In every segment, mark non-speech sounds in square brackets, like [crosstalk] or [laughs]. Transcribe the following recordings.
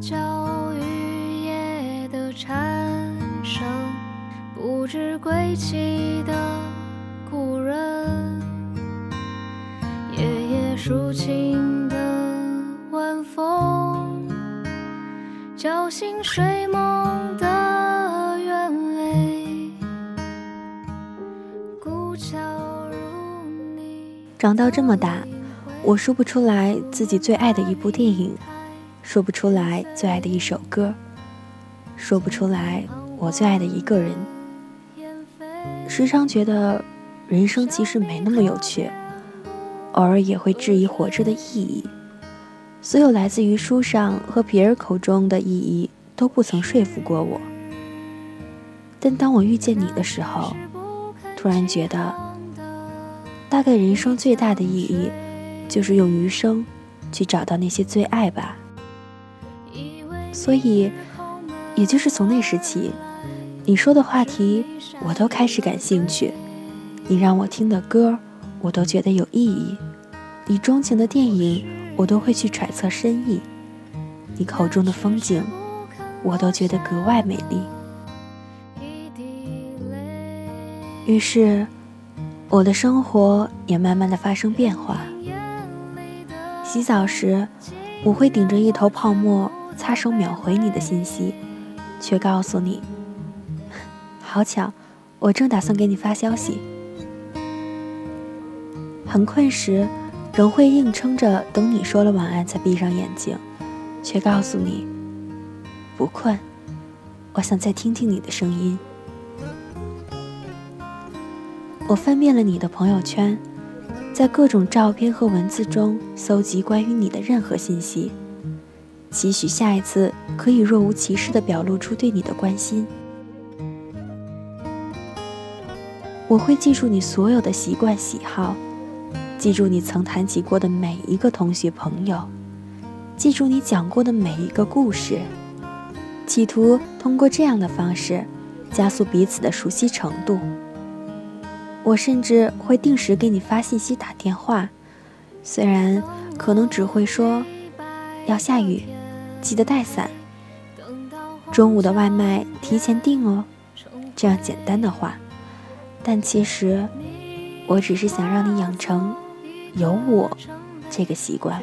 角雨夜的蝉声，不知归期的故人，夜夜抒情的晚风，叫醒睡梦的鸢尾，孤桥如你。长到这么大，我说不出来自己最爱的一部电影，说不出来最爱的一首歌，说不出来我最爱的一个人。时常觉得人生其实没那么有趣，偶尔也会质疑活着的意义。所有来自于书上和别人口中的意义都不曾说服过我。但当我遇见你的时候，突然觉得，大概人生最大的意义。就是用余生去找到那些最爱吧。所以，也就是从那时起，你说的话题我都开始感兴趣，你让我听的歌我都觉得有意义，你钟情的电影我都会去揣测深意，你口中的风景我都觉得格外美丽。于是，我的生活也慢慢的发生变化。洗澡时，我会顶着一头泡沫，擦手秒回你的信息，却告诉你：“ [laughs] 好巧，我正打算给你发消息。”很困时，仍会硬撑着等你说了晚安才闭上眼睛，却告诉你：“不困，我想再听听你的声音。”我翻遍了你的朋友圈。在各种照片和文字中搜集关于你的任何信息，期许下一次可以若无其事地表露出对你的关心。我会记住你所有的习惯喜好，记住你曾谈起过的每一个同学朋友，记住你讲过的每一个故事，企图通过这样的方式加速彼此的熟悉程度。我甚至会定时给你发信息、打电话，虽然可能只会说要下雨，记得带伞。中午的外卖提前订哦，这样简单的话，但其实我只是想让你养成有我这个习惯。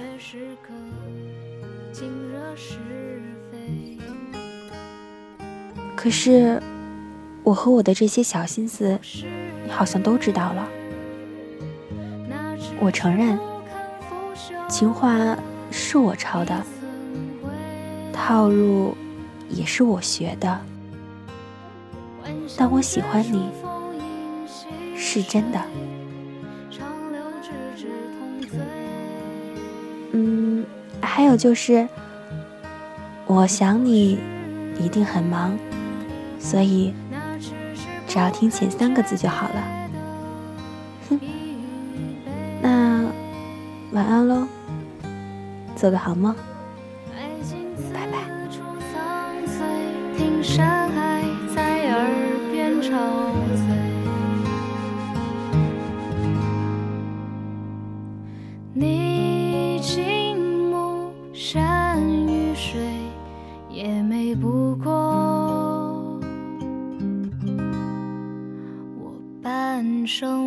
可是，我和我的这些小心思。你好像都知道了。我承认，情话是我抄的，套路也是我学的，但我喜欢你是真的。嗯，还有就是，我想你一定很忙，所以。只要听前三个字就好了。哼，那晚安喽，做个好梦。丝竹芳菲听山海在耳边吵嘴你静目山与水也美不过。我半生